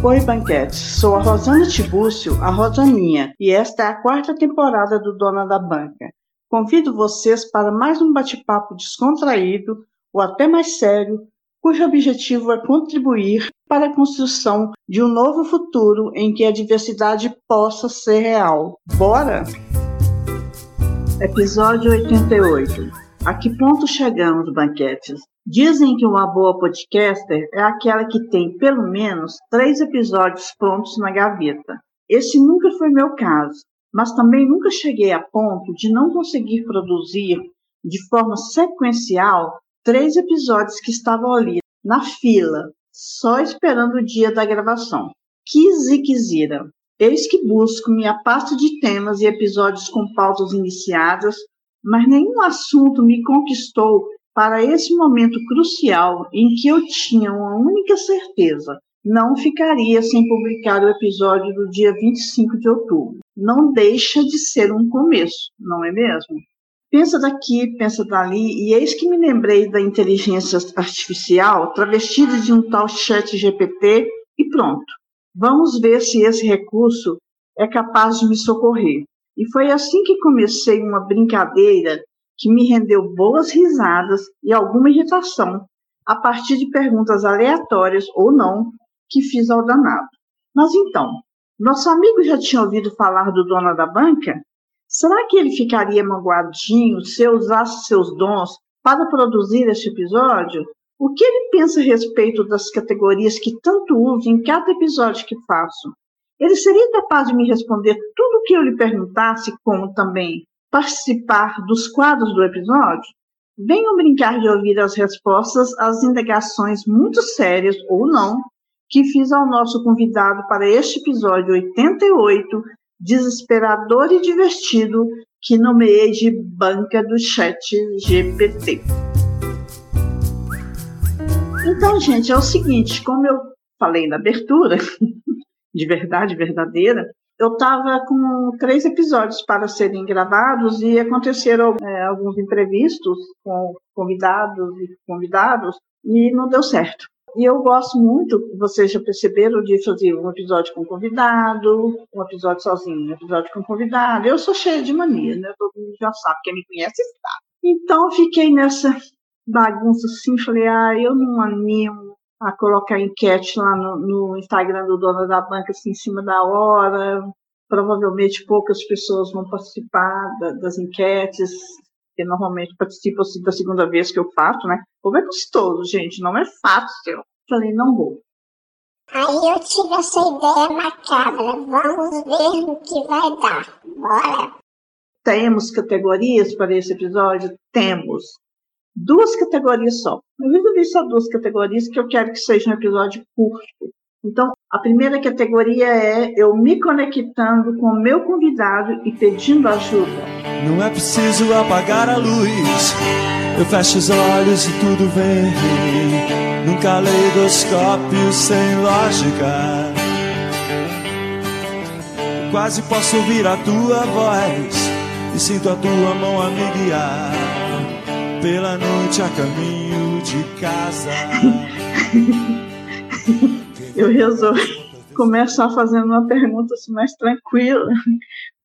Oi, Banquete. Sou a Rosana Tibúcio, a Rosaninha, e esta é a quarta temporada do Dona da Banca. Convido vocês para mais um bate-papo descontraído ou até mais sério, cujo objetivo é contribuir para a construção de um novo futuro em que a diversidade possa ser real. Bora? Episódio 88. A que ponto chegamos, banquetes? Dizem que uma boa podcaster é aquela que tem pelo menos três episódios prontos na gaveta. Esse nunca foi meu caso, mas também nunca cheguei a ponto de não conseguir produzir de forma sequencial três episódios que estavam ali na fila, só esperando o dia da gravação. Quis e quisira. Eis que busco minha pasta de temas e episódios com pautas iniciadas, mas nenhum assunto me conquistou para esse momento crucial em que eu tinha uma única certeza: não ficaria sem publicar o episódio do dia 25 de outubro. Não deixa de ser um começo, não é mesmo? Pensa daqui, pensa dali, e eis que me lembrei da inteligência artificial travestida de um tal chat GPT e pronto. Vamos ver se esse recurso é capaz de me socorrer. E foi assim que comecei uma brincadeira que me rendeu boas risadas e alguma irritação, a partir de perguntas aleatórias ou não que fiz ao danado. Mas então, nosso amigo já tinha ouvido falar do dono da banca? Será que ele ficaria magoadinho se eu usasse seus dons para produzir este episódio? O que ele pensa a respeito das categorias que tanto uso em cada episódio que faço? Ele seria capaz de me responder tudo o que eu lhe perguntasse, como também participar dos quadros do episódio? Venham brincar de ouvir as respostas às indagações muito sérias ou não que fiz ao nosso convidado para este episódio 88 desesperador e divertido que nomeei de banca do chat GPT. Então, gente, é o seguinte, como eu falei na abertura, de verdade verdadeira, eu estava com três episódios para serem gravados e aconteceram é, alguns imprevistos com convidados e convidados e não deu certo. E eu gosto muito, vocês já perceberam, de fazer um episódio com convidado, um episódio sozinho, um episódio com convidado. Eu sou cheia de mania, né? Todo mundo já sabe, quem me conhece sabe. Então, fiquei nessa bagunça assim, falei, ah, eu não animo a colocar enquete lá no, no Instagram do dono da banca, assim, em cima da hora. Provavelmente poucas pessoas vão participar da, das enquetes, que normalmente participo assim, da segunda vez que eu faço, né? Como é gostoso, gente, não é fácil. Falei, não vou. Aí eu tive essa ideia macabra. Vamos ver o que vai dar. Bora! Temos categorias para esse episódio? Temos. Duas categorias só. Eu resolvi só duas categorias que eu quero que seja um episódio curto. Então, a primeira categoria é eu me conectando com o meu convidado e pedindo ajuda. Não é preciso apagar a luz, eu fecho os olhos e tudo vem. Num caleidoscópio sem lógica. Quase posso ouvir a tua voz e sinto a tua mão a me guiar pela noite a caminho de casa. eu resolvi começar fazendo uma pergunta assim, mais tranquila.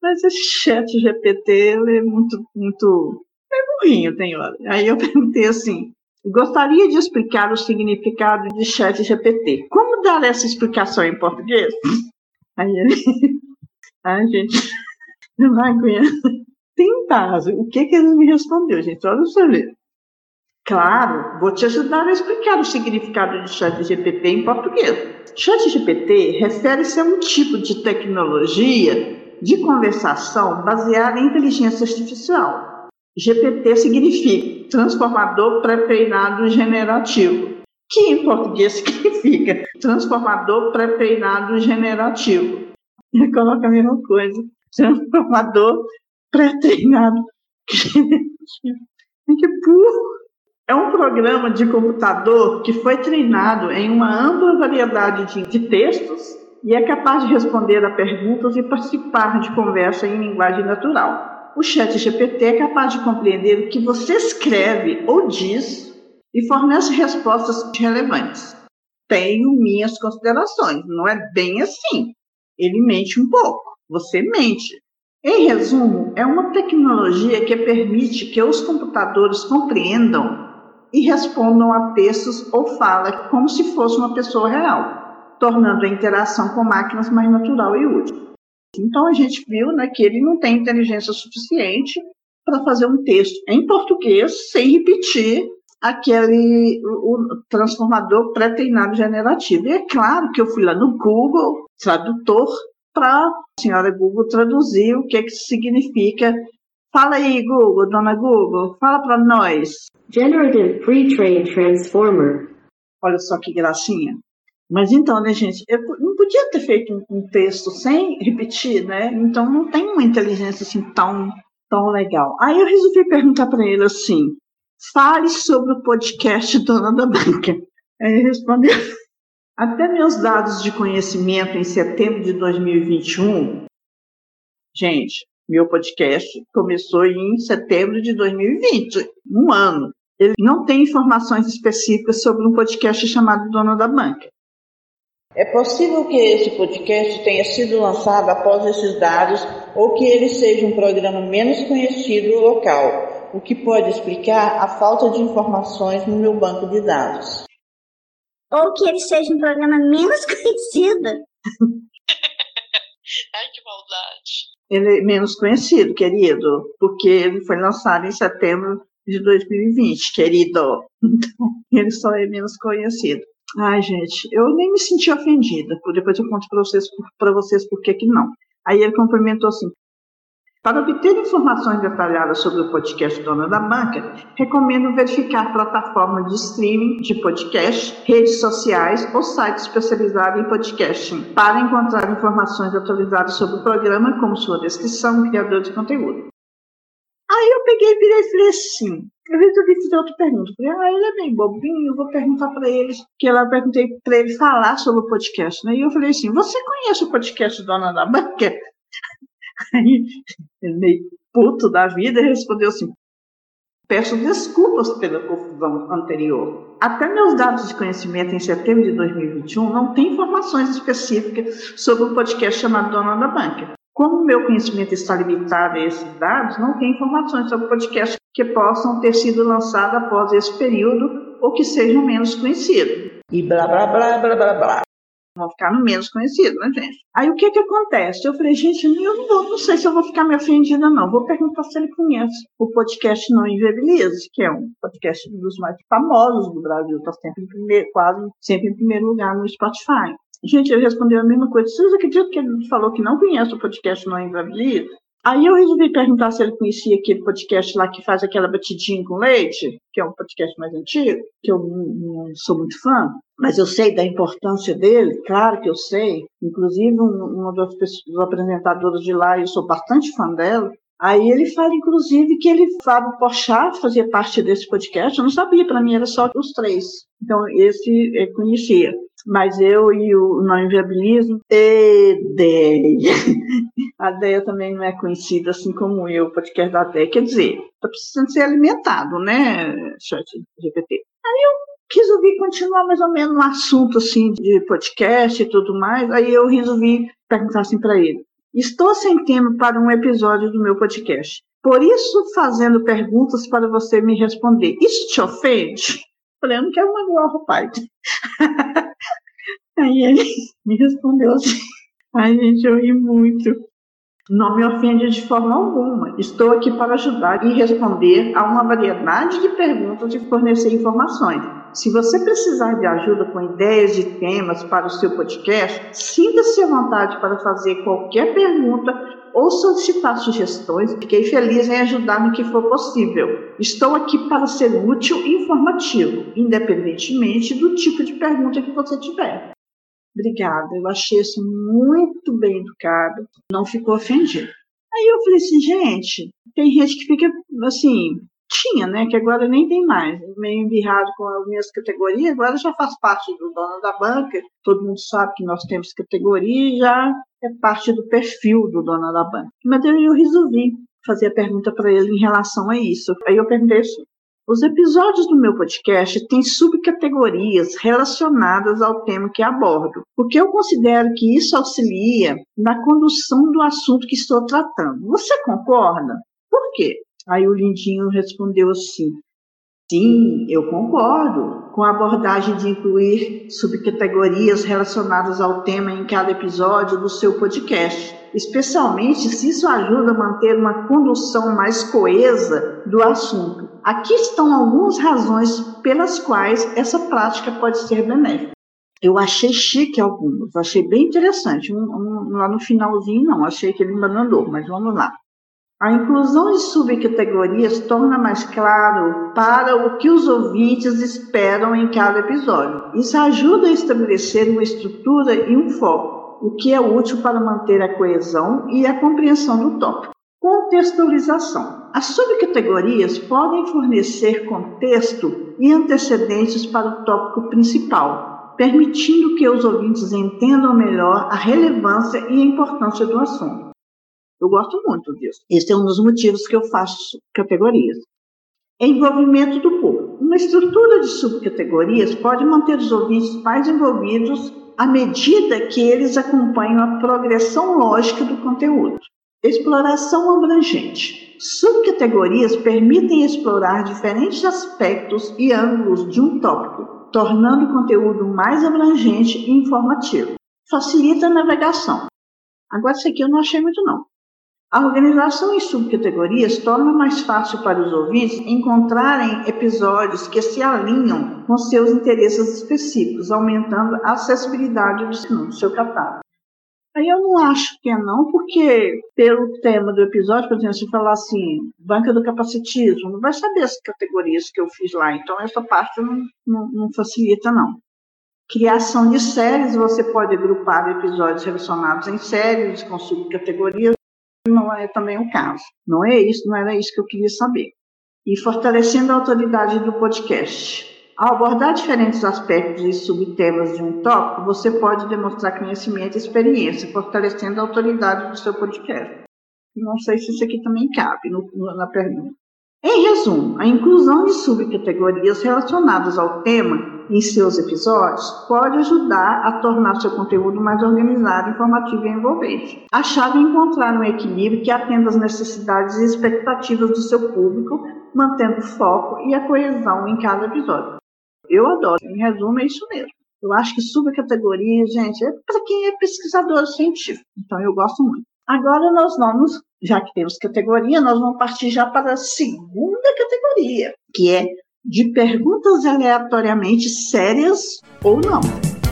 Mas esse chat GPT ele é muito, muito. É burrinho, tem hora. Aí eu perguntei assim: gostaria de explicar o significado de chat GPT. Como dar essa explicação em português? Aí ele. Ai, gente, não aguento. Tem base. O que, que ele me respondeu, gente? Olha você ver. Claro, vou te ajudar a explicar o significado de chat GPT em português. Chat GPT refere-se a um tipo de tecnologia de conversação baseada em inteligência artificial. GPT significa transformador pré-treinado generativo, que em português significa transformador pré-treinado generativo. Coloca a mesma coisa, transformador pré-treinado! É um programa de computador que foi treinado em uma ampla variedade de, de, textos e é capaz de responder a perguntas e participar de conversa em linguagem natural. O chat GPT é capaz de compreender o que você escreve ou diz e fornece respostas relevantes. tenho minhas considerações. Não é bem assim. Ele mente um pouco. Você mente. Em resumo, é uma tecnologia que permite que os computadores compreendam e respondam a textos ou fala como se fosse uma pessoa real, tornando a interação com máquinas mais natural e útil. Então a gente viu né, que ele não tem inteligência suficiente para fazer um texto em português sem repetir aquele o transformador pré-treinado generativo. E é claro que eu fui lá no Google Tradutor para a senhora Google traduzir o que, é que significa. Fala aí, Google, dona Google, fala para nós. Generative Pre-trained Transformer. Olha só que gracinha. Mas então, né, gente, eu não podia ter feito um, um texto sem repetir, né? Então não tem uma inteligência assim tão, tão legal. Aí eu resolvi perguntar para ele assim: fale sobre o podcast Dona da Banca. Aí ele respondeu até meus dados de conhecimento em setembro de 2021, gente, meu podcast começou em setembro de 2020, um ano. Ele não tem informações específicas sobre um podcast chamado Dona da Banca. É possível que esse podcast tenha sido lançado após esses dados ou que ele seja um programa menos conhecido local, o que pode explicar a falta de informações no meu banco de dados ou que ele seja um programa menos conhecido. Ai, que maldade. Ele é menos conhecido, querido, porque ele foi lançado em setembro de 2020, querido. Então, ele só é menos conhecido. Ai, gente, eu nem me senti ofendida. Depois eu conto para vocês, para vocês por que que não. Aí ele complementou assim: para obter informações detalhadas sobre o podcast Dona da Banca, recomendo verificar plataformas de streaming de podcast, redes sociais ou sites especializados em podcasting para encontrar informações atualizadas sobre o programa, como sua descrição criador de conteúdo. Aí eu peguei e virei e falei assim, eu resolvi fazer outra pergunta. Falei, ah, ele é bem bobinho, eu vou perguntar para eles, que ela perguntei para ele falar sobre o podcast, né? E eu falei assim, você conhece o podcast Dona da Banca? Aí, meio puto da vida, respondeu assim: Peço desculpas pela confusão anterior. Até meus dados de conhecimento em setembro de 2021 não tem informações específicas sobre um podcast chamado Dona da Banca. Como meu conhecimento está limitado a esses dados, não tem informações sobre podcasts que possam ter sido lançados após esse período ou que sejam menos conhecidos. E blá blá blá blá blá blá vão ficar no menos conhecido, né, gente? Aí o que que acontece? Eu falei, gente, eu não, vou, não sei se eu vou ficar me ofendida, não. Vou perguntar se ele conhece o podcast Não Inviabilize, que é um podcast dos mais famosos do Brasil, está sempre em primeiro, quase sempre em primeiro lugar no Spotify. Gente, ele respondeu a mesma coisa. Vocês acreditam que ele falou que não conhece o podcast Não Inviabilize? Aí eu resolvi perguntar se ele conhecia aquele podcast lá que faz aquela batidinha com leite, que é um podcast mais antigo, que eu não, sou muito fã, mas eu sei da importância dele, claro que eu sei. Inclusive, uma das pessoas, apresentadoras de lá, eu sou bastante fã dela, Aí ele fala, inclusive, que ele, Fábio Porchat, fazia parte desse podcast. Eu não sabia, para mim era só os três. Então, esse eu conhecia mas eu e o Não Inviabilismo, e. A Deia também não é conhecida assim como eu, o podcast da Deia. Quer dizer, está precisando ser alimentado, né, chat GPT. Aí eu resolvi continuar mais ou menos no assunto assim de podcast e tudo mais. Aí eu resolvi perguntar assim para ele: Estou sem tema para um episódio do meu podcast. Por isso, fazendo perguntas para você me responder. Isso te ofende? Falei, eu não quero magoar o rapaz. Aí ele me respondeu assim. Ai, gente, eu ri muito. Não me ofende de forma alguma. Estou aqui para ajudar e responder a uma variedade de perguntas e fornecer informações. Se você precisar de ajuda com ideias de temas para o seu podcast, sinta-se à vontade para fazer qualquer pergunta ou solicitar sugestões. Fiquei feliz em ajudar no que for possível. Estou aqui para ser útil e informativo, independentemente do tipo de pergunta que você tiver. Obrigada, eu achei isso muito bem educado, não ficou ofendido. Aí eu falei assim, gente, tem gente que fica assim, tinha, né? Que agora nem tem mais, meio embirrado com as minhas categorias, agora já faz parte do dono da banca, todo mundo sabe que nós temos categoria e já é parte do perfil do dono da banca. Mas eu, eu resolvi fazer a pergunta para ele em relação a isso. Aí eu perguntei assim, Os episódios do meu podcast têm subcategorias relacionadas ao tema que abordo, porque eu considero que isso auxilia na condução do assunto que estou tratando. Você concorda? Por quê? Aí o Lindinho respondeu assim: Sim, eu concordo com a abordagem de incluir subcategorias relacionadas ao tema em cada episódio do seu podcast, especialmente se isso ajuda a manter uma condução mais coesa do assunto. Aqui estão algumas razões pelas quais essa prática pode ser benéfica. Eu achei chique algumas, achei bem interessante. Um, um, lá no finalzinho, não, achei que ele mandou, mas vamos lá. A inclusão de subcategorias torna mais claro para o que os ouvintes esperam em cada episódio. Isso ajuda a estabelecer uma estrutura e um foco, o que é útil para manter a coesão e a compreensão do tópico. Contextualização. As subcategorias podem fornecer contexto e antecedentes para o tópico principal, permitindo que os ouvintes entendam melhor a relevância e a importância do assunto. Eu gosto muito disso. Esse é um dos motivos que eu faço categorias. Envolvimento do público. Uma estrutura de subcategorias pode manter os ouvintes mais envolvidos à medida que eles acompanham a progressão lógica do conteúdo. Exploração abrangente. Subcategorias permitem explorar diferentes aspectos e ângulos de um tópico, tornando o conteúdo mais abrangente e informativo. Facilita a navegação. Agora, isso aqui eu não achei muito, não. A organização em subcategorias torna mais fácil para os ouvintes encontrarem episódios que se alinham com seus interesses específicos, aumentando a acessibilidade do seu catálogo. Aí eu não acho que é não, porque pelo tema do episódio, por exemplo, se falar assim, banca do capacitismo, não vai saber as categorias que eu fiz lá, então essa parte não, não, não facilita não. Criação de séries, você pode agrupar episódios relacionados em séries com subcategorias não é também o caso. Não é isso, não era isso que eu queria saber. E fortalecendo a autoridade do podcast. Ao abordar diferentes aspectos e subtemas de um tópico, você pode demonstrar conhecimento e experiência, fortalecendo a autoridade do seu podcast. Não sei se isso aqui também cabe no, na pergunta. Em resumo, a inclusão de subcategorias relacionadas ao tema em seus episódios pode ajudar a tornar seu conteúdo mais organizado, informativo e envolvente. A chave é encontrar um equilíbrio que atenda às necessidades e expectativas do seu público, mantendo o foco e a coesão em cada episódio. Eu adoro. Em resumo, é isso mesmo. Eu acho que subcategorias, gente, é para quem é pesquisador científico. Então, eu gosto muito. Agora nós vamos, já que temos categoria, nós vamos partir já para a segunda categoria, que é de perguntas aleatoriamente sérias ou não.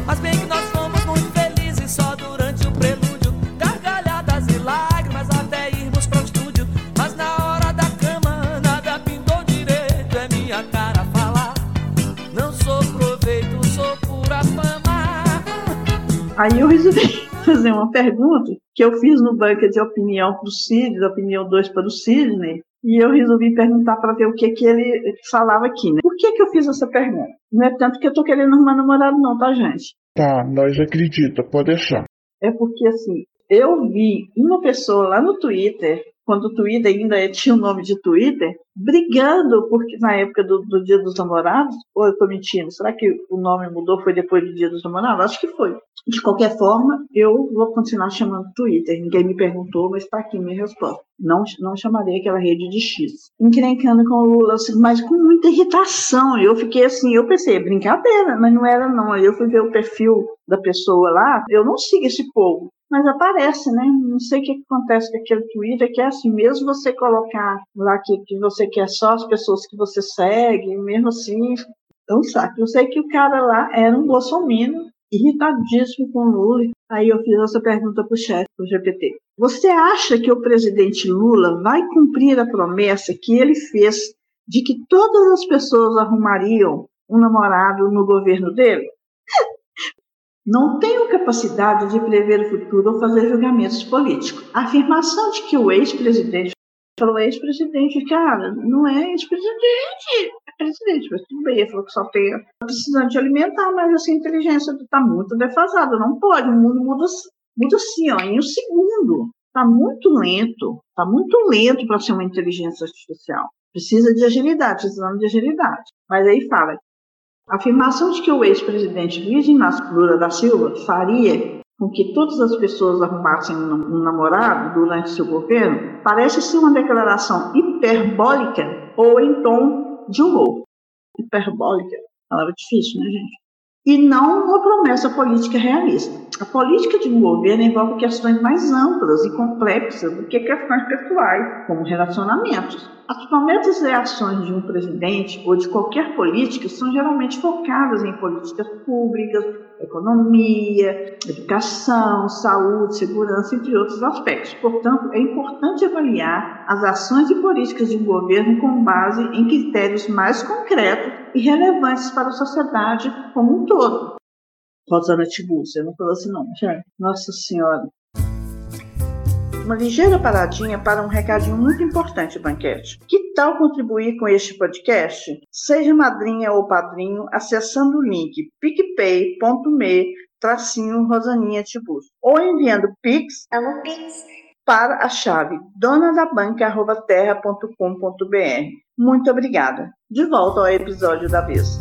Mas bem que nós fomos muito felizes só durante o prelúdio, gargalhadas e lágrimas até irmos para o estúdio. Mas na hora da cama nada pintou direito, é minha cara falar. Não sou proveito, sou pura fama. Aí eu resolvi fazer uma pergunta que eu fiz no banco de opinião para o Sidney, opinião 2 para o Sidney, e eu resolvi perguntar para ver o que, que ele falava aqui, né? Por que, que eu fiz essa pergunta? Não é tanto que eu estou querendo arrumar namorado, não, tá, gente? Tá, nós acredita, pode deixar. É porque, assim, eu vi uma pessoa lá no Twitter quando o Twitter ainda tinha o nome de Twitter, brigando porque na época do, do Dia dos Namorados, ou eu estou mentindo, será que o nome mudou foi depois do Dia dos Namorados? Acho que foi. De qualquer forma, eu vou continuar chamando Twitter. Ninguém me perguntou, mas está aqui minha resposta. Não, não chamarei aquela rede de X. Encrencando com o Lula, assim, mas com muita irritação. Eu fiquei assim, eu pensei, brincadeira, mas não era não. Aí eu fui ver o perfil da pessoa lá, eu não sigo esse povo mas aparece, né? Não sei o que acontece com aquele Twitter, que é assim, mesmo você colocar lá que, que você quer só as pessoas que você segue, mesmo assim, é um saco. Eu sei que o cara lá era um bolsominion, irritadíssimo com o Lula. Aí eu fiz essa pergunta para o chefe, para o GPT. Você acha que o presidente Lula vai cumprir a promessa que ele fez de que todas as pessoas arrumariam um namorado no governo dele? Não tenho capacidade de prever o futuro ou fazer julgamentos políticos. A afirmação de que o ex-presidente falou ex-presidente, cara, não é ex-presidente, é presidente, mas tudo bem, falou que só tem precisando de alimentar, mas essa inteligência está muito defasada, não pode, o mundo muda, muda assim, ó, em um segundo, está muito lento, está muito lento para ser uma inteligência artificial. Precisa de agilidade, precisamos de agilidade. Mas aí fala, a afirmação de que o ex-presidente Luiz Inácio Lula da Silva faria com que todas as pessoas arrumassem um namorado durante seu governo parece ser uma declaração hiperbólica ou em tom de humor. Hiperbólica, palavra difícil, né, gente? E não uma promessa política realista. A política de um governo envolve questões mais amplas e complexas do que questões pessoais, como relacionamentos. As promessas e ações de um presidente ou de qualquer política são geralmente focadas em políticas públicas, economia, educação, saúde, segurança, entre outros aspectos. Portanto, é importante avaliar as ações e políticas de um governo com base em critérios mais concretos e relevantes para a sociedade como um todo. Rosana Tiburcio, eu não falou assim não, Nossa Senhora. Uma ligeira paradinha para um recadinho muito importante, Banquete. Que tal contribuir com este podcast? Seja madrinha ou padrinho acessando o link picpay.me tracinho Rosaninha Tibus ou enviando pix, pix para a chave donadabanca.terra.com.br. Muito obrigada. De volta ao episódio da vez.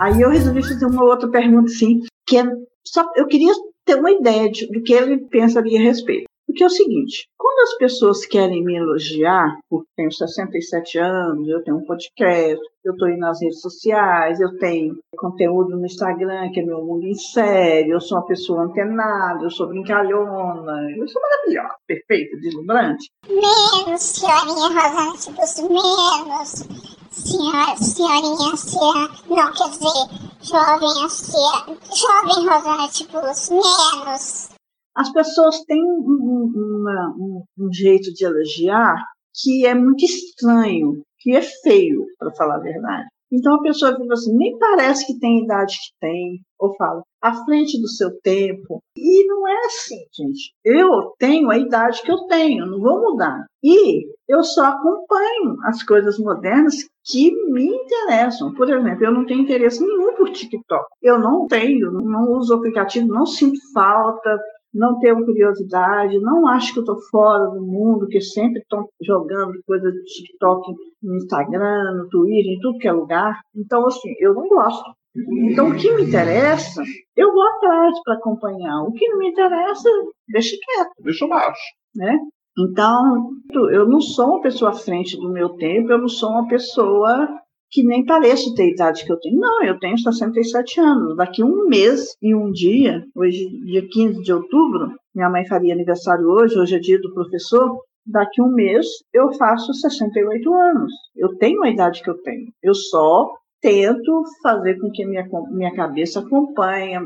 Aí eu resolvi fazer uma outra pergunta, sim, que é só, eu queria ter uma ideia de, do que ele pensaria a respeito. Porque é o seguinte, quando as pessoas querem me elogiar, porque tenho 67 anos, eu tenho um podcast, eu estou aí nas redes sociais, eu tenho conteúdo no Instagram, que é meu mundo em série, eu sou uma pessoa antenada, eu sou brincalhona, eu sou maravilhosa, perfeita, deslumbrante. Menos, senhorinha Rosana Tibus, menos. Senhora, senhorinha Cia, não, quer dizer, jovem Cia, jovem Rosana Tibus, menos. As pessoas têm um, uma, um, um jeito de elogiar que é muito estranho, que é feio, para falar a verdade. Então a pessoa fica assim, nem parece que tem a idade que tem, ou fala, à frente do seu tempo. E não é assim, gente. Eu tenho a idade que eu tenho, não vou mudar. E eu só acompanho as coisas modernas que me interessam. Por exemplo, eu não tenho interesse nenhum por TikTok. Eu não tenho, não uso o aplicativo, não sinto falta, não tenho curiosidade, não acho que eu estou fora do mundo, que sempre estão jogando coisa de TikTok no Instagram, no Twitter, em tudo que é lugar. Então, assim, eu não gosto. Então, o que me interessa, eu vou atrás para acompanhar. O que não me interessa, deixa quieto. Deixa baixo. Né? Então, eu não sou uma pessoa à frente do meu tempo, eu não sou uma pessoa que nem pareço ter a idade que eu tenho. Não, eu tenho 67 anos. Daqui um mês e um dia, hoje, dia 15 de outubro, minha mãe faria aniversário hoje, hoje é dia do professor. Daqui um mês eu faço 68 anos. Eu tenho a idade que eu tenho. Eu só tento fazer com que minha, minha cabeça acompanhe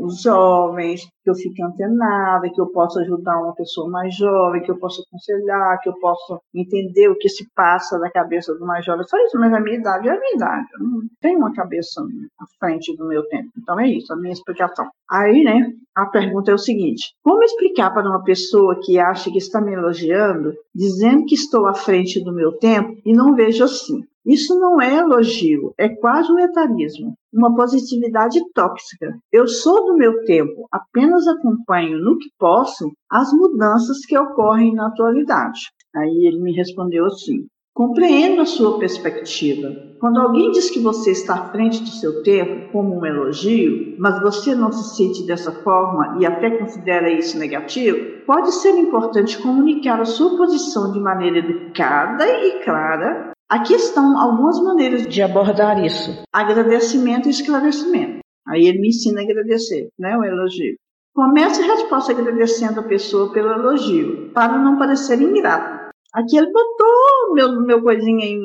os jovens, que eu fique antenada, que eu possa ajudar uma pessoa mais jovem, que eu possa aconselhar, que eu possa entender o que se passa na cabeça do mais jovem. Só isso, mas a minha idade é a minha idade. Eu não tenho uma cabeça à frente do meu tempo. Então é isso, a minha explicação. Aí, né, a pergunta é o seguinte: como explicar para uma pessoa que acha que está me elogiando, dizendo que estou à frente do meu tempo e não vejo assim? Isso não é elogio, é quase um etarismo, uma positividade tóxica. Eu sou do meu tempo, apenas acompanho no que posso as mudanças que ocorrem na atualidade. Aí ele me respondeu assim: Compreendo a sua perspectiva. Quando alguém diz que você está à frente do seu tempo como um elogio, mas você não se sente dessa forma e até considera isso negativo, pode ser importante comunicar a sua posição de maneira educada e clara Aqui estão algumas maneiras de abordar isso: agradecimento e esclarecimento. Aí ele me ensina a agradecer, né, o elogio. Comece a resposta agradecendo a pessoa pelo elogio, para não parecer ingrato. Aqui ele botou meu, meu coisinha em,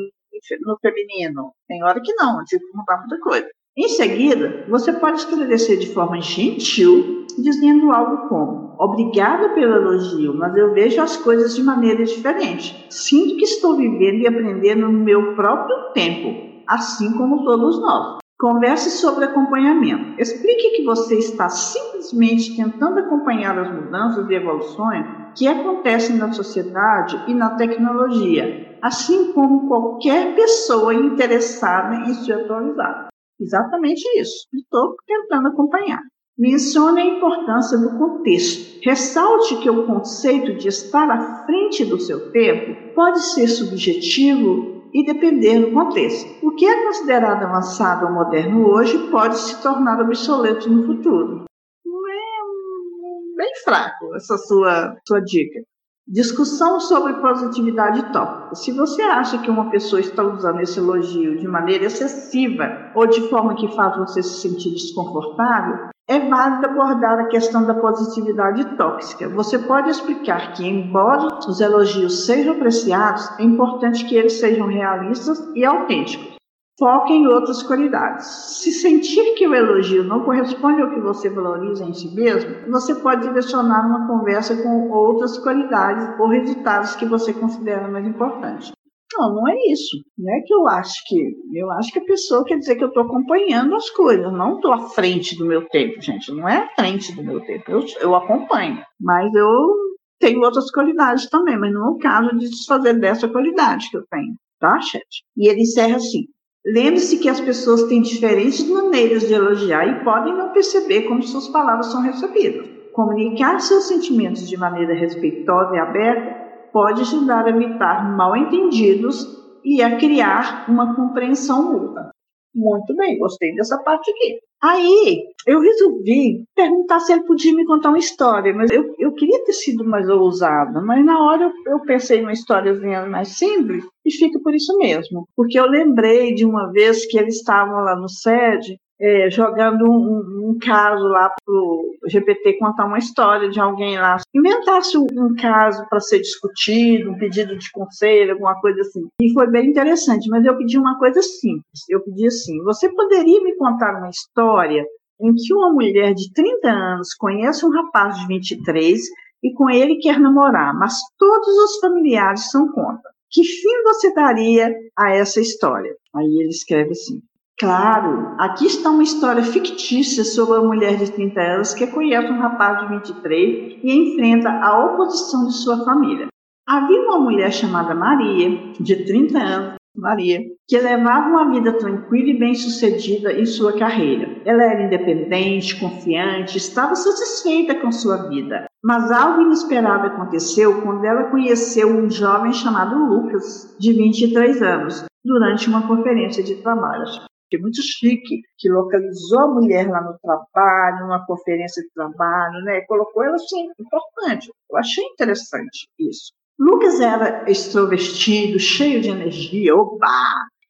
no feminino. Tem hora que não, eu tive que mudar muita coisa. Em seguida, você pode esclarecer de forma gentil, dizendo algo como: Obrigada pelo elogio, mas eu vejo as coisas de maneira diferente. Sinto que estou vivendo e aprendendo no meu próprio tempo, assim como todos nós. Converse sobre acompanhamento. Explique que você está simplesmente tentando acompanhar as mudanças e evoluções que acontecem na sociedade e na tecnologia, assim como qualquer pessoa interessada em se atualizar. Exatamente isso. Estou tentando acompanhar. Mencione a importância do contexto. Ressalte que o conceito de estar à frente do seu tempo pode ser subjetivo e depender do contexto. O que é considerado avançado ou moderno hoje pode se tornar obsoleto no futuro. É bem fraco essa sua, sua dica. Discussão sobre positividade tópica. Se você acha que uma pessoa está usando esse elogio de maneira excessiva ou de forma que faz você se sentir desconfortável, é válido abordar a questão da positividade tóxica. Você pode explicar que, embora os elogios sejam apreciados, é importante que eles sejam realistas e autênticos. Foque em outras qualidades. Se sentir que o elogio não corresponde ao que você valoriza em si mesmo, você pode direcionar uma conversa com outras qualidades ou resultados que você considera mais importantes. Não, não é isso. Não é que eu acho que. Eu acho que a pessoa quer dizer que eu estou acompanhando as coisas, não estou à frente do meu tempo, gente. Não é à frente do meu tempo. Eu, eu acompanho. Mas eu tenho outras qualidades também, mas não é o caso de desfazer dessa qualidade que eu tenho, tá, chat? E ele encerra assim. Lembre-se que as pessoas têm diferentes maneiras de elogiar e podem não perceber como suas palavras são recebidas. Comunicar seus sentimentos de maneira respeitosa e aberta pode ajudar a evitar mal-entendidos e a criar uma compreensão mútua. Muito bem, gostei dessa parte aqui. Aí, eu resolvi perguntar se ele podia me contar uma história, mas eu, eu queria ter sido mais ousada, mas na hora eu, eu pensei numa historiazinha mais simples e fica por isso mesmo. Porque eu lembrei de uma vez que eles estavam lá no SED é, jogando um, um, caso lá para o GPT contar uma história de alguém lá. Inventasse um, um caso para ser discutido, um pedido de conselho, alguma coisa assim. E foi bem interessante, mas eu pedi uma coisa simples. Eu pedi assim: você poderia me contar uma história em que uma mulher de 30 anos conhece um rapaz de 23 e com ele quer namorar, mas todos os familiares são contra. Que fim você daria a essa história? Aí ele escreve assim: Claro, aqui está uma história fictícia sobre uma mulher de 30 anos que conhece um rapaz de 23 e enfrenta a oposição de sua família. Havia uma mulher chamada Maria, de 30 anos, Maria, que levava uma vida tranquila e bem-sucedida em sua carreira. Ela era independente, confiante, estava satisfeita com sua vida. Mas algo inesperado aconteceu quando ela conheceu um jovem chamado Lucas, de 23 anos, durante uma conferência de trabalho que é muito chique, que localizou a mulher lá no trabalho, numa conferência de trabalho, né? Colocou ela assim, importante. Eu achei interessante isso. Lucas era extrovertido, cheio de energia, oba,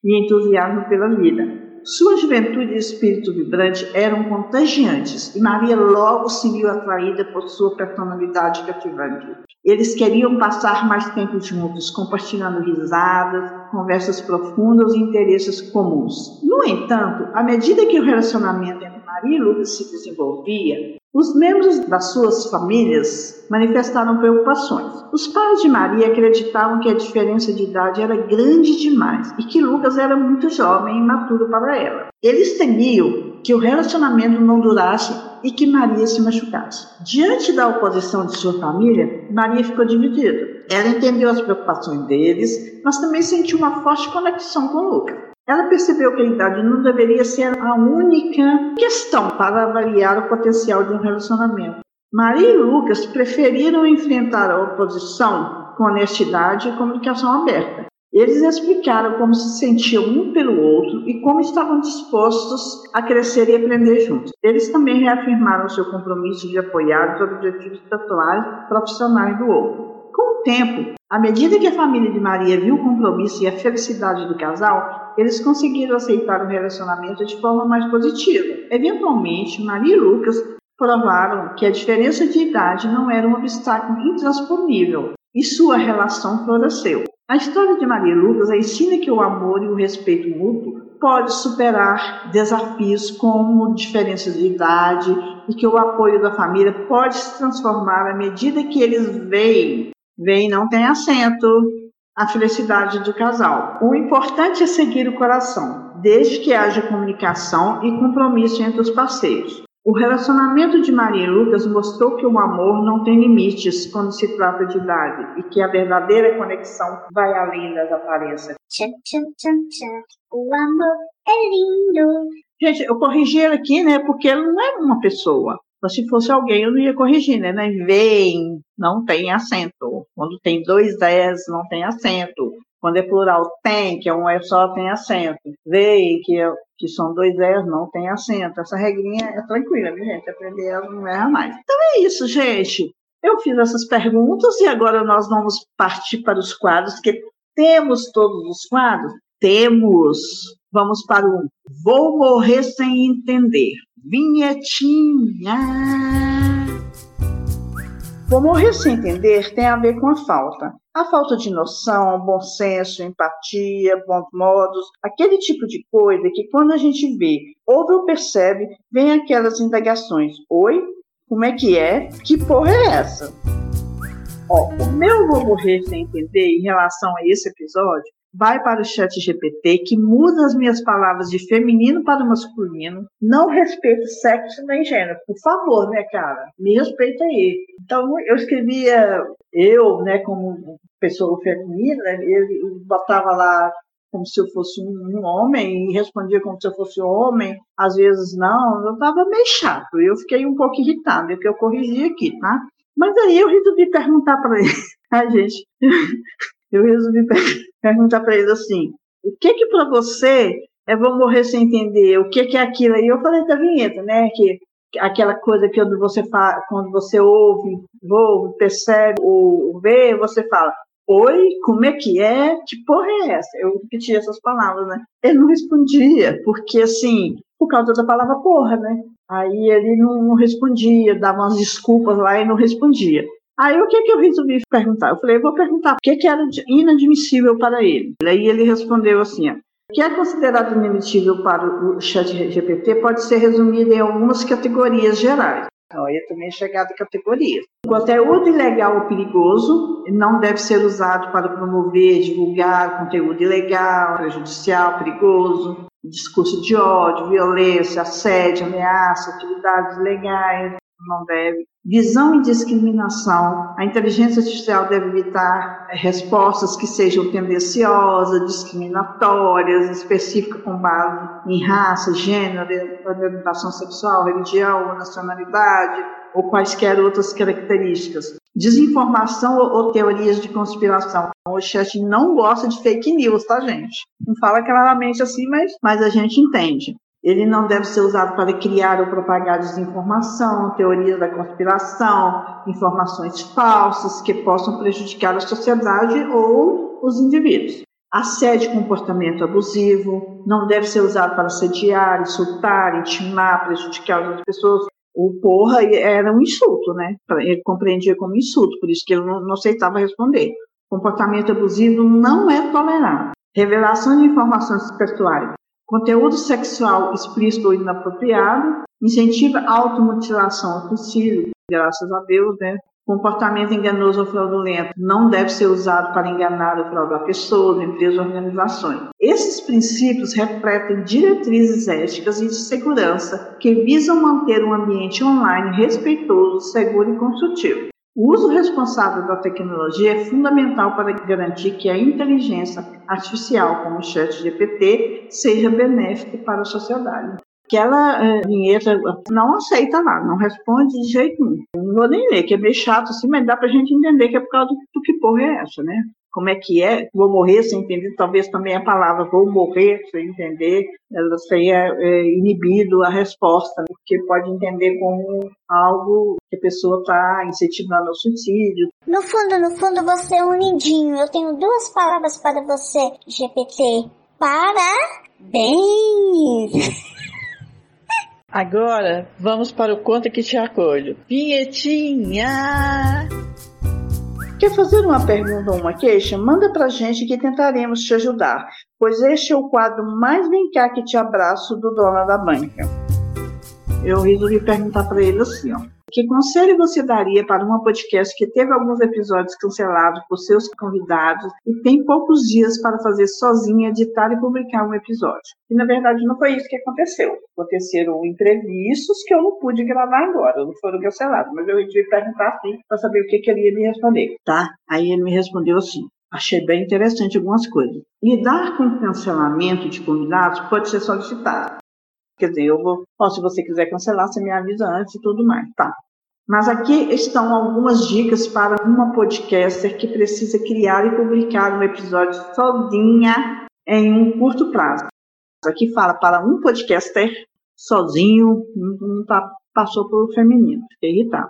e entusiasmo pela vida. Sua juventude e espírito vibrante eram contagiantes e Maria logo se viu atraída por sua personalidade cativante. Eles queriam passar mais tempo juntos, compartilhando risadas, conversas profundas e interesses comuns. No entanto, à medida que o relacionamento entre Maria e Lucas se desenvolvia, os membros das suas famílias manifestaram preocupações. Os pais de Maria acreditavam que a diferença de idade era grande demais e que Lucas era muito jovem e imaturo para ela. Eles temiam que o relacionamento não durasse e que Maria se machucasse. Diante da oposição de sua família, Maria ficou dividida. Ela entendeu as preocupações deles, mas também sentiu uma forte conexão com Lucas. Ela percebeu que a idade não deveria ser a única questão para avaliar o potencial de um relacionamento. Maria e Lucas preferiram enfrentar a oposição com honestidade e comunicação aberta. Eles explicaram como se sentiam um pelo outro e como estavam dispostos a crescer e aprender juntos. Eles também reafirmaram seu compromisso de apoiar os objetivos pessoais profissionais do outro. Com o tempo, à medida que a família de Maria viu o compromisso e a felicidade do casal, eles conseguiram aceitar o relacionamento de forma mais positiva. Eventualmente, Maria e Lucas provaram que a diferença de idade não era um obstáculo intransponível e sua relação floresceu. A história de Maria e Lucas ensina que o amor e o respeito mútuo pode superar desafios como diferenças de idade e que o apoio da família pode se transformar à medida que eles veem, veem não tem acento, a felicidade do casal. O importante é seguir o coração, desde que haja comunicação e compromisso entre os parceiros. O relacionamento de Maria e Lucas mostrou que o amor não tem limites quando se trata de idade e que a verdadeira conexão vai além das aparências. Tchã, tchã, tchã, tchã. O amor é lindo, Gente, eu corrigi ele aqui, né? Porque ele não é uma pessoa. Mas se fosse alguém, eu não ia corrigir, né? Vem, não tem acento. Quando tem dois S, não tem acento. Quando é plural, tem, que é um é só, tem acento. Vem, que, é, que são dois S, não tem acento. Essa regrinha é tranquila, viu, gente? Aprender ela não erra mais. Então é isso, gente. Eu fiz essas perguntas e agora nós vamos partir para os quadros, que temos todos os quadros? Temos. Vamos para o Vou Morrer Sem Entender. Vinhetinha. Vou morrer sem entender tem a ver com a falta. A falta de noção, bom senso, empatia, bons modos, aquele tipo de coisa que quando a gente vê, ouve ou percebe, vem aquelas indagações. Oi? Como é que é? Que porra é essa? Ó, o meu vou morrer sem entender em relação a esse episódio vai para o chat GPT, que muda as minhas palavras de feminino para masculino, não respeita sexo nem gênero. Por favor, né, cara? Me respeita aí. Então, eu escrevia, eu, né, como pessoa feminina, eu botava lá como se eu fosse um, homem e respondia como se eu fosse homem, às vezes não, eu estava meio chato, eu fiquei um pouco irritada, que eu corrigi aqui, tá? Mas aí eu resolvi perguntar para ele, a gente, eu resolvi perguntar para ele assim: o que que para você é vou morrer sem entender? O que que é aquilo? E eu falei da vinheta, né? Que aquela coisa que quando você fala, quando você ouve, ouve, percebe ou vê, você fala: Oi, como é que é? Que porra é essa? Eu repeti essas palavras, né? Ele não respondia, porque assim, por causa da palavra porra, né? Aí ele não, não respondia, dava umas desculpas lá e não respondia. Aí o que, que eu resolvi perguntar? Eu falei, eu vou perguntar o que, que era inadmissível para ele. Aí ele respondeu assim: ó, o que é considerado inadmissível para o chat GPT pode ser resumido em algumas categorias gerais. Então, aí também é chegado a categorias. O conteúdo ilegal ou perigoso não deve ser usado para promover, divulgar conteúdo ilegal, prejudicial, perigoso, discurso de ódio, violência, assédio, ameaça, atividades ilegais, não deve. Visão e discriminação. A inteligência artificial deve evitar respostas que sejam tendenciosas, discriminatórias, específicas com base em raça, gênero, orientação sexual, religião, nacionalidade ou quaisquer outras características. Desinformação ou, ou teorias de conspiração. O chat não gosta de fake news, tá, gente? Não fala claramente assim, mas, mas a gente entende. Ele não deve ser usado para criar ou propagar desinformação, teorias da conspiração, informações falsas que possam prejudicar a sociedade ou os indivíduos. Assédio comportamento abusivo não deve ser usado para sediar, insultar, intimar, prejudicar outras pessoas. O porra era um insulto, né? Ele compreendia como insulto, por isso que ele não aceitava responder. Comportamento abusivo não é tolerado. Revelação de informações pessoais conteúdo sexual explícito ou inapropriado, incentiva a automutilação filho, graças a Deus, né? Comportamento enganoso ou fraudulento não deve ser usado para enganar ou fraudar pessoas, empresas ou organizações. Esses princípios refletem diretrizes éticas e de segurança que visam manter um ambiente online respeitoso, seguro e construtivo. O uso responsável da tecnologia é fundamental para garantir que a inteligência artificial, como o chat GPT, seja benéfica para a sociedade. Aquela é, vinheta não aceita lá, não responde de jeito nenhum. Não vou nem ler, que é meio chato assim, mas dá para a gente entender que é por causa do, do que porra é essa, né? Como é que é, vou morrer sem entender, talvez também a palavra vou morrer sem entender, ela seria é, inibido a resposta, porque pode entender como algo que a pessoa está incentivando ao suicídio. No fundo, no fundo, você é um lindinho. Eu tenho duas palavras para você, GPT. Parabéns! Agora, vamos para o Conta que te acolho. Vinhetinha! Quer fazer uma pergunta ou uma queixa? Manda pra gente que tentaremos te ajudar, pois este é o quadro mais vem cá que te abraço do dono da banca. Eu resolvi perguntar para ele assim, ó. Que conselho você daria para uma podcast que teve alguns episódios cancelados por seus convidados e tem poucos dias para fazer sozinha, editar e publicar um episódio? E na verdade não foi isso que aconteceu. Aconteceram imprevistos que eu não pude gravar agora, não foram cancelados, mas eu resolvi perguntar assim para saber o que, que ele ia me responder, tá? Aí ele me respondeu assim: achei bem interessante algumas coisas. Lidar com cancelamento de convidados pode ser solicitado. Quer dizer, eu vou, ó, se você quiser cancelar, você me avisa antes e tudo mais, tá? Mas aqui estão algumas dicas para uma podcaster que precisa criar e publicar um episódio sozinha em um curto prazo. Aqui fala para um podcaster sozinho, não tá, passou pelo feminino, fiquei irritado.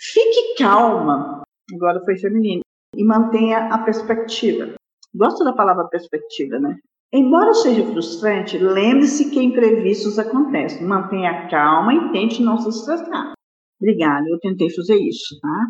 Fique calma, agora foi feminino, e mantenha a perspectiva. Gosto da palavra perspectiva, né? Embora seja frustrante, lembre-se que imprevistos acontecem. Mantenha calma e tente não se estressar. Obrigada, eu tentei fazer isso, tá?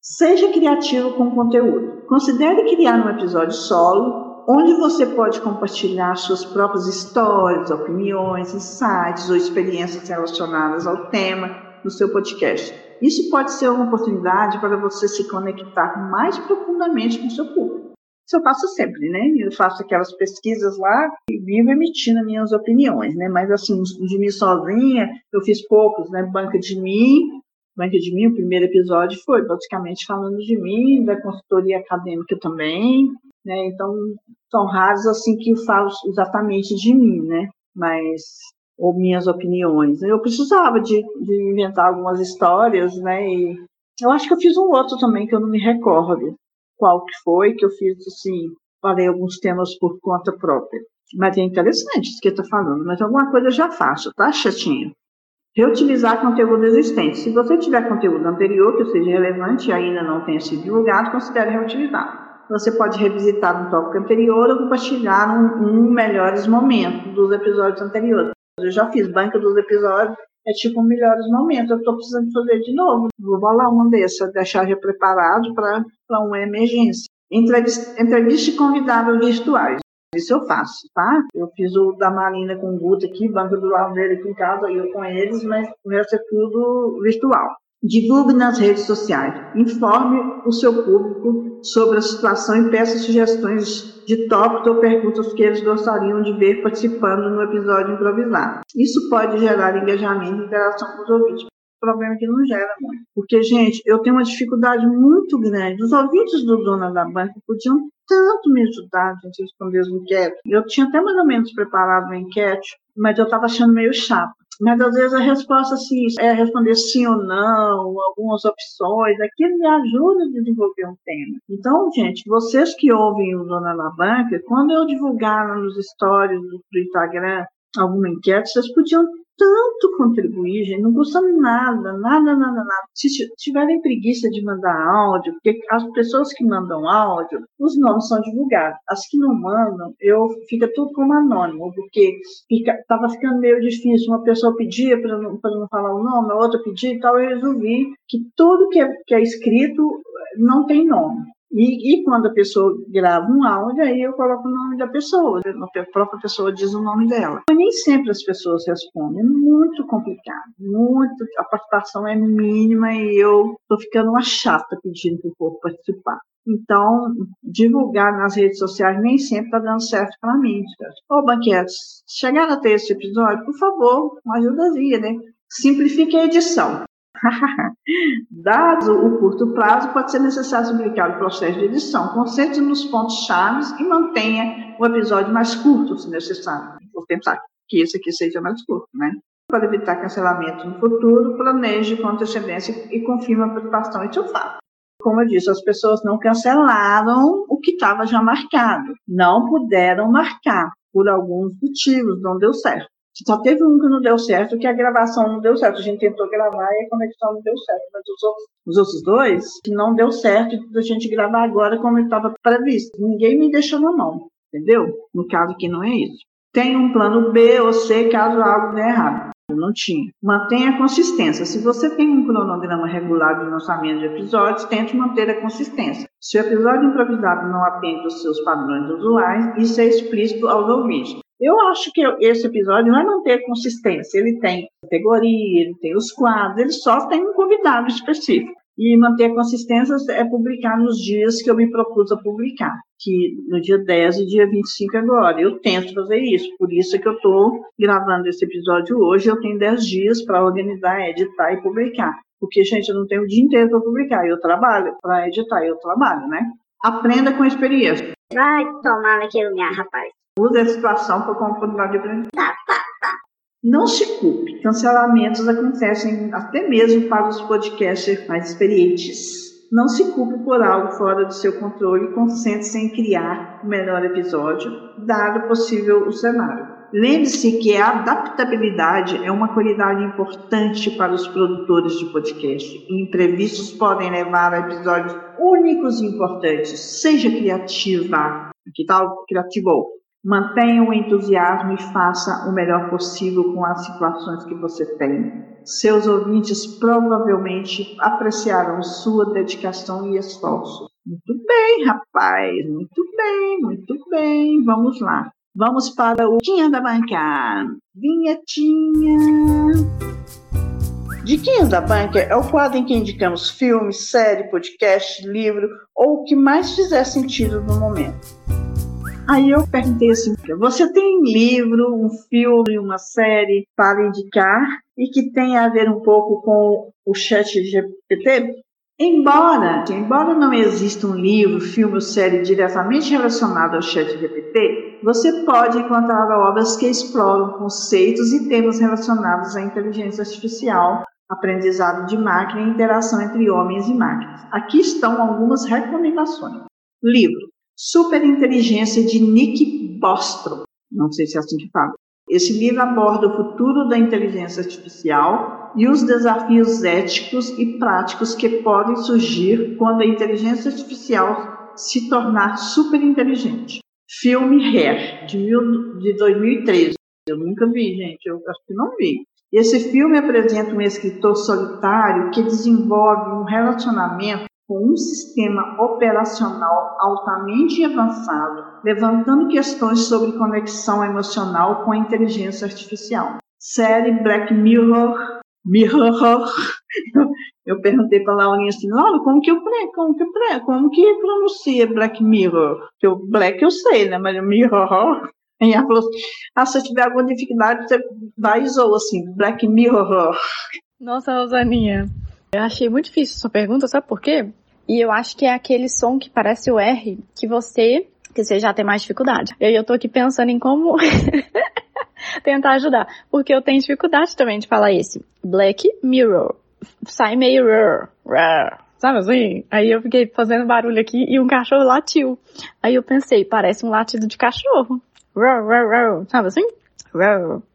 Seja criativo com o conteúdo. Considere criar um episódio solo, onde você pode compartilhar suas próprias histórias, opiniões, insights ou experiências relacionadas ao tema do seu podcast. Isso pode ser uma oportunidade para você se conectar mais profundamente com seu público. Isso eu faço sempre, né? Eu faço aquelas pesquisas lá e vivo emitindo minhas opiniões, né? Mas assim, de mim sozinha, eu fiz poucos, né? Banca de mim, Banca de mim, o primeiro episódio foi praticamente falando de mim, da consultoria acadêmica também, né? Então, são raros assim que eu falo exatamente de mim, né? Mas ou minhas opiniões. Eu precisava de, de inventar algumas histórias, né? E eu acho que eu fiz um outro também que eu não me recordo qual que foi que eu fiz assim, falei alguns temas por conta própria. Mas é interessante isso que eu estou falando, mas alguma coisa eu já faço, tá, chatinho? Reutilizar conteúdo existente. Se você tiver conteúdo anterior que seja relevante e ainda não tenha sido divulgado, considere reutilizar. Você pode revisitar um tópico anterior ou compartilhar um, um melhores momentos dos episódios anteriores. Eu já fiz banca dos episódios, é tipo melhores momentos. Eu estou precisando fazer de novo. Vou bolar uma dessa, deixar já preparado para uma emergência. Entrevista, entrevista convidados virtuais. Isso eu faço, tá? Eu fiz o da Marina com o Guto aqui, banco do lado dele aqui em casa, eu com eles, mas o resto é tudo virtual. Divulgue nas redes sociais. Informe o seu público sobre a situação e peça sugestões de tópicos ou perguntas que eles gostariam de ver participando no episódio improvisado. Isso pode gerar engajamento e interação com os ouvintes. Problema que não gera muito. Porque, gente, eu tenho uma dificuldade muito grande. Os ouvintes do dono da banca podiam tanto me ajudar, gente, a responder as enquetes. Eu tinha até mais ou menos preparado uma enquete, mas eu estava achando meio chato. Mas às vezes a resposta assim, é responder sim ou não, algumas opções, aquilo me ajuda a desenvolver um tema. Então, gente, vocês que ouvem o Dona na Banca, quando eu divulgar nos stories do Instagram alguma enquete, vocês podiam tanto contribuir, gente, não custa nada, nada, nada, nada. Se tiverem preguiça de mandar áudio, porque as pessoas que mandam áudio, os nomes são divulgados. As que não mandam, eu fica tudo como anônimo, porque fica, tava ficando meio difícil. Uma pessoa pedia para não, não falar o nome, a outra pedia e tal, eu resolvi que tudo que é, que é escrito não tem nome. E, e, quando a pessoa grava um áudio, aí eu coloco o nome da pessoa, a própria pessoa diz o nome dela. Mas nem sempre as pessoas respondem, é muito complicado, muito, a participação é mínima e eu estou ficando uma chata pedindo para o povo participar. Então, divulgar nas redes sociais nem sempre está dando certo para mim. Ô, banquetes, chegaram até esse episódio, por favor, uma ajudazinha, né? Simplifique a edição. Dado o curto prazo, pode ser necessário simplificar o processo de edição. Concentre nos pontos chaves e mantenha o episódio mais curto, se necessário. Vou pensar que esse aqui seja mais curto, né? Para evitar cancelamento no futuro, planeje com antecedência e confirme a participação. Isso. Como eu disse, as pessoas não cancelaram o que estava já marcado. Não puderam marcar por alguns motivos, não deu certo. Só teve um que não deu certo, que a gravação não deu certo. A gente tentou gravar e a conexão não deu certo. Mas os outros, os outros dois, não deu certo da gente gravar agora como estava previsto. Ninguém me deixou na mão, entendeu? No caso que não é isso. Tem um plano B ou C caso algo dê errado. Eu não tinha. Mantenha a consistência. Se você tem um cronograma regular de lançamento de episódios, tente manter a consistência. Se o episódio improvisado não atende os seus padrões usuais, isso é explícito aos ouvintes. Eu acho que esse episódio vai manter consistência. Ele tem categoria, ele tem os quadros, ele só tem um convidado específico. E manter consistência é publicar nos dias que eu me propus a publicar, que no dia 10 e dia 25 agora. Eu tento fazer isso, por isso é que eu estou gravando esse episódio hoje. Eu tenho 10 dias para organizar, editar e publicar. Porque, gente, eu não tenho o dia inteiro para publicar. Eu trabalho para editar, eu trabalho, né? Aprenda com a experiência. Vai tomar naquele lugar, rapaz. Use a situação para oportunidade de aprendizagem. Tá. Não se culpe, cancelamentos acontecem até mesmo para os podcasters mais experientes. Não se culpe por algo fora do seu controle e concentre-se em criar o melhor episódio, dado possível o cenário. Lembre-se que a adaptabilidade é uma qualidade importante para os produtores de podcast. Imprevistos podem levar a episódios únicos e importantes. Seja criativa. Que tal criativo? Mantenha o entusiasmo e faça o melhor possível com as situações que você tem. Seus ouvintes provavelmente apreciarão sua dedicação e esforço. Muito bem, rapaz, muito bem, muito bem. Vamos lá. Vamos para o Quinha da Banca. Vinhetinha. Diquinhas da Banca é o quadro em que indicamos filme, série, podcast, livro ou o que mais fizer sentido no momento. Aí eu perguntei assim: você tem livro, um filme, uma série para indicar e que tem a ver um pouco com o chat GPT? Embora, embora não exista um livro, filme ou série diretamente relacionado ao chat GPT, você pode encontrar obras que exploram conceitos e temas relacionados à inteligência artificial, aprendizado de máquina e interação entre homens e máquinas. Aqui estão algumas recomendações. Livro Superinteligência de Nick Bostrom. Não sei se é assim que fala. Esse livro aborda o futuro da inteligência artificial e os desafios éticos e práticos que podem surgir quando a inteligência artificial se tornar superinteligente. Filme Hair, de, mil, de 2013. Eu nunca vi, gente, eu acho que não vi. Esse filme apresenta um escritor solitário que desenvolve um relacionamento com um sistema operacional altamente avançado, levantando questões sobre conexão emocional com a inteligência artificial. Série Black Mirror. Mirror. Eu perguntei para a Laurinha assim, Laura, como que eu como que como que pronuncia Black Mirror? Que o Black eu sei, né? Mas Mirror. E ela falou assim, ah, se eu tiver alguma dificuldade, você vai e assim, Black Mirror. Nossa, Rosaninha, eu achei muito difícil sua pergunta, sabe por quê? E eu acho que é aquele som que parece o R que você, que você já tem mais dificuldade. E aí eu tô aqui pensando em como tentar ajudar. Porque eu tenho dificuldade também de falar esse. Black Mirror. Sai meio rrr, sabe assim? Aí eu fiquei fazendo barulho aqui e um cachorro latiu. Aí eu pensei, parece um latido de cachorro. sabe assim?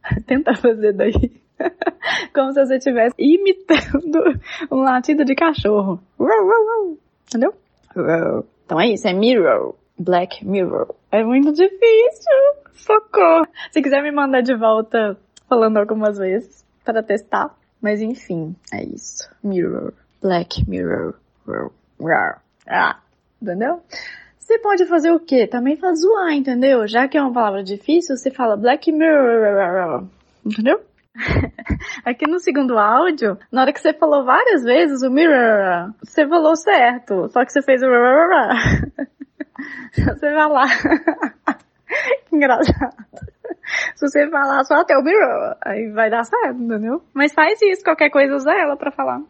Tenta fazer daí. Como se você estivesse imitando um latido de cachorro. Entendeu? Então é isso, é Mirror. Black Mirror. É muito difícil. Socorro. Se quiser me mandar de volta falando algumas vezes para testar. Mas enfim, é isso. Mirror. Black Mirror. Ah, entendeu? Você pode fazer o quê? Também faz zoar, entendeu? Já que é uma palavra difícil, você fala Black Mirror. Entendeu? Aqui no segundo áudio, na hora que você falou várias vezes o mirror, você falou certo, só que você fez o Você vai lá. que engraçado. Se você falar só até o mirror, aí vai dar certo, entendeu? Mas faz isso, qualquer coisa usa ela pra falar.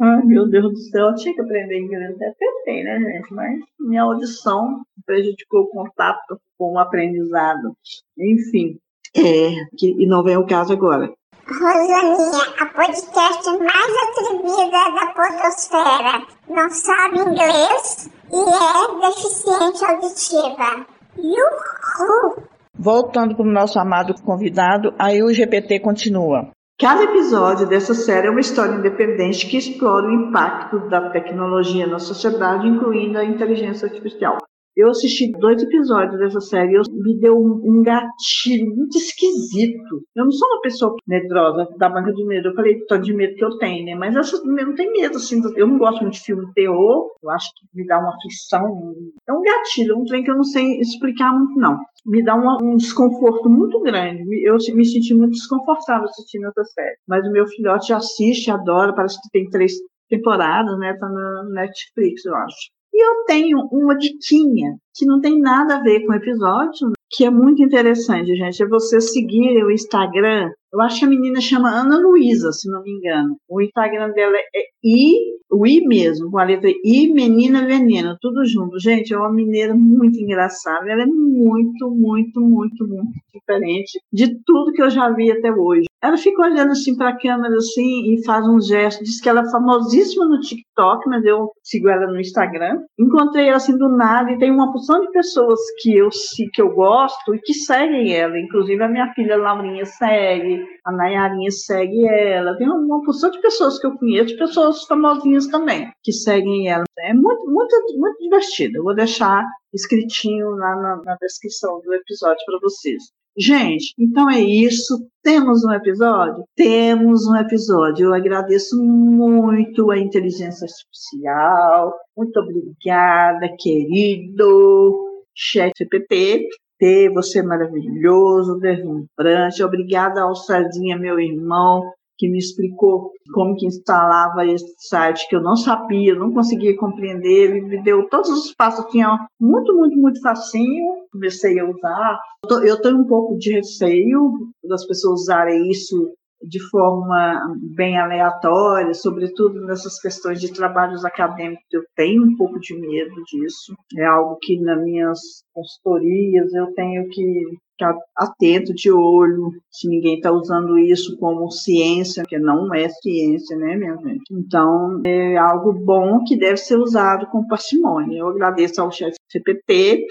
ah, meu Deus do céu, eu tinha que aprender inglês. Até tentei, né, gente? Mas minha audição prejudicou o contato com o aprendizado. Enfim, é, que, e não vem o caso agora. Rosaninha, a podcast mais atrevida da podosfera. Não sabe inglês e é deficiente auditiva. Yuhu! Voltando para o nosso amado convidado, aí o GPT continua. Cada episódio dessa série é uma história independente que explora o impacto da tecnologia na sociedade, incluindo a inteligência artificial. Eu assisti dois episódios dessa série e me deu um, um, gatilho muito esquisito. Eu não sou uma pessoa medrosa da banca de medo. Eu falei tanto de medo que eu tenho, né? Mas essa não tem medo, assim. Eu não gosto muito de filme de terror. Eu acho que me dá uma aflição. É um gatilho, um trem que eu não sei explicar muito, não. Me dá uma, um desconforto muito grande. Eu me senti muito desconfortável assistindo essa série. Mas o meu filhote assiste, adora. Parece que tem três temporadas, né? Tá na Netflix, eu acho. E eu tenho uma diquinha que não tem nada a ver com o episódio, que é muito interessante, gente. É você seguir o Instagram Eu acho que a menina chama Ana Luísa, se não me engano. O Instagram dela é I, o I mesmo, com a letra I, Menina Veneno, tudo junto. Gente, é uma mineira muito engraçada. Ela é muito, muito, muito, muito diferente de tudo que eu já vi até hoje. Ela fica olhando assim para a câmera assim e faz um gesto. Diz que ela é famosíssima no TikTok, mas eu sigo ela no Instagram. Encontrei ela assim do nada e tem uma porção de pessoas que eu que eu gosto e que seguem ela. Inclusive a minha filha Laurinha segue, a Nayarinha segue ela. Tem uma porção de pessoas que eu conheço, pessoas famosinhas também que seguem ela. É muito, muito, muito divertido. Eu vou deixar escritinho lá na, na descrição do episódio para vocês. Gente, então é isso. Temos um episódio? Temos um episódio. Eu agradeço muito a inteligência artificial. Muito obrigada, querido chefe CPT. Você é maravilhoso, deslumbrante. Obrigada ao Sardinha, meu irmão, que me explicou como que instalava esse site que eu não sabia, não conseguia compreender, ele me deu todos os passos, tinha muito, muito, muito facinho, comecei a usar. Eu tenho um pouco de receio das pessoas usarem isso de forma bem aleatória, sobretudo nessas questões de trabalhos acadêmicos, eu tenho um pouco de medo disso. É algo que nas minhas consultorias eu tenho que ficar atento, de olho, se ninguém está usando isso como ciência, que não é ciência, né, minha gente? Então, é algo bom que deve ser usado com parcimônia. Eu agradeço ao chefe CPT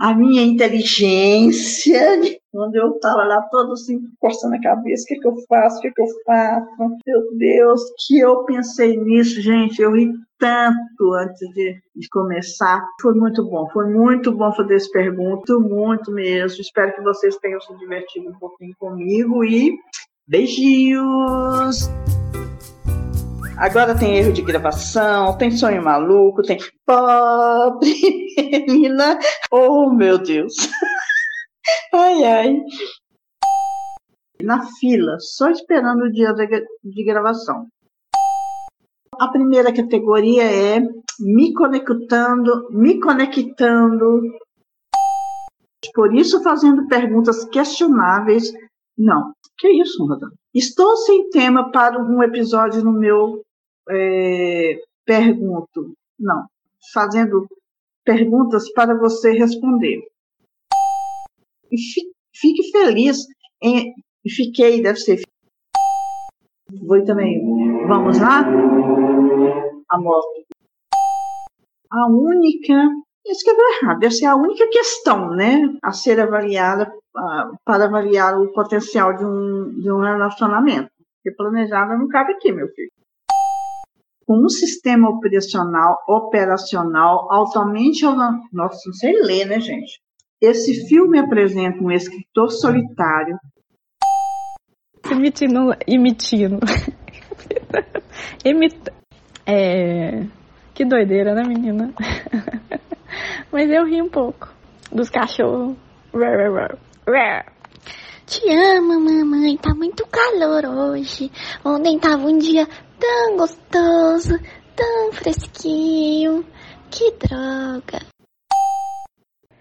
a minha inteligência, quando eu estava lá todo assim, coçando a cabeça, o que, que eu faço, o que, que eu faço? Meu Deus, que eu pensei nisso, gente, eu ri tanto antes de, de começar. Foi muito bom, foi muito bom fazer esse pergunta, muito mesmo. Espero que vocês tenham se divertido um pouquinho comigo e beijinhos! Agora tem erro de gravação, tem sonho maluco, tem pobre menina. Oh, meu Deus. Ai, ai. Na fila, só esperando o dia de gravação. A primeira categoria é me conectando, me conectando. Por isso, fazendo perguntas questionáveis. Não, que isso, Roda? Estou sem tema para um episódio no meu é, pergunto, não, fazendo perguntas para você responder. E fique feliz em, fiquei, deve ser. Vou também. Vamos lá? A moto. A única. Escreveu errado, deve ser a única questão, né? A ser avaliada para avaliar o potencial de um, de um relacionamento. Porque planejada não cabe aqui, meu filho com um sistema operacional, operacional altamente. Nossa, não sei ler, né, gente? Esse filme apresenta um escritor solitário. Emitindo. Emitindo. Imita... É. Que doideira, né, menina? Mas eu ri um pouco dos cachorros. Te amo, mamãe. Tá muito calor hoje. Ontem tava um dia tão gostoso, tão fresquinho. Que droga.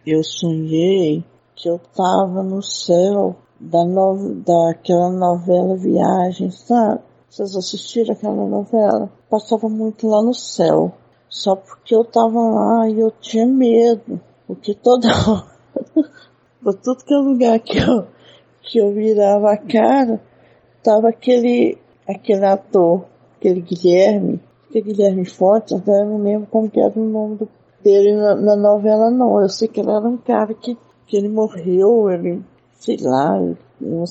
Eu sonhei que eu tava no céu da no... daquela novela Viagem, sabe? Vocês assistiram aquela novela? Passava muito lá no céu. Só porque eu tava lá e eu tinha medo. Porque toda hora, por tudo que é lugar que eu, que eu virava a cara, tava aquele, aquele ator aquele Guilherme, que Guilherme Fontes, eu não lembro como que era o nome do, dele na, na, novela não. Eu sei que ele era um cara que, que ele morreu, ele, sei lá, uma,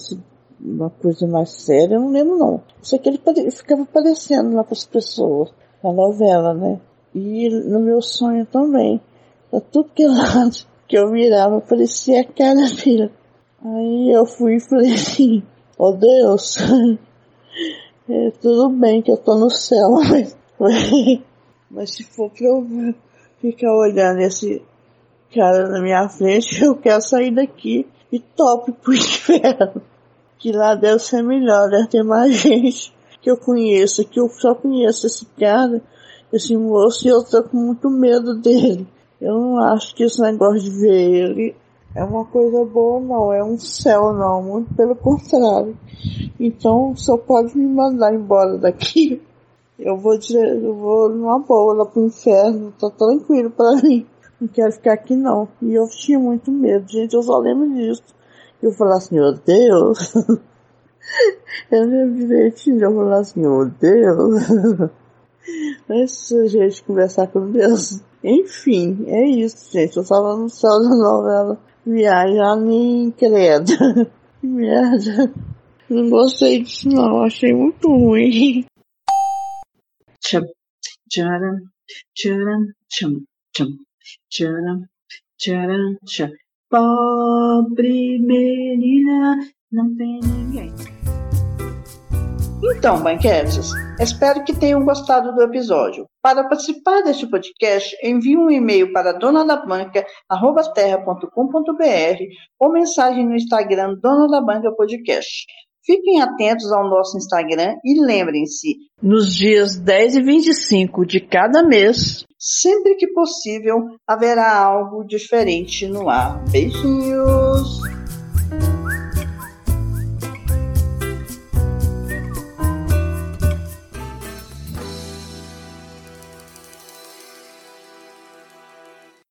uma coisa mais séria, eu não lembro não. Sei que ele ficava aparecendo lá para as pessoas, na novela, né? E no meu sonho também. Pra tudo que lado que eu virava, parecia a cara dele. Aí eu fui e falei assim, oh Deus, é, tudo bem que eu tô no céu, mas, mas se for pra eu ficar olhando esse cara na minha frente, eu quero sair daqui e top pro inferno. Que lá deve ser melhor, deve ter mais gente que eu conheço, que eu só conheço esse cara, esse moço, e eu tô com muito medo dele. Eu não acho que esse negócio de ver ele é uma coisa boa, não, é um céu, não, muito pelo contrário. Então, só pode me mandar embora daqui. Eu vou, eu vou numa boa lá pro inferno, tá tranquilo pra mim. Não quero ficar aqui não. E eu tinha muito medo, gente, eu só lembro disso. Eu falava assim, meu Deus. eu lembro direitinho, eu falava assim, meu Deus. Essa gente conversar com Deus. Enfim, é isso, gente. Eu tava no céu da novela. Viajando em credo. Merda. Não gostei disso não, achei muito ruim. Tcham, tcharam, tcharam, tcham, tcham, tcharam, tcharam, tcham. Pobre menina, não tem ninguém. Então, banquetes, espero que tenham gostado do episódio. Para participar deste podcast, envie um e-mail para donadabanca.terra.com.br ou mensagem no Instagram Dona da Banca Podcast. Fiquem atentos ao nosso Instagram e lembrem-se, nos dias 10 e 25 de cada mês, sempre que possível, haverá algo diferente no ar. Beijinhos!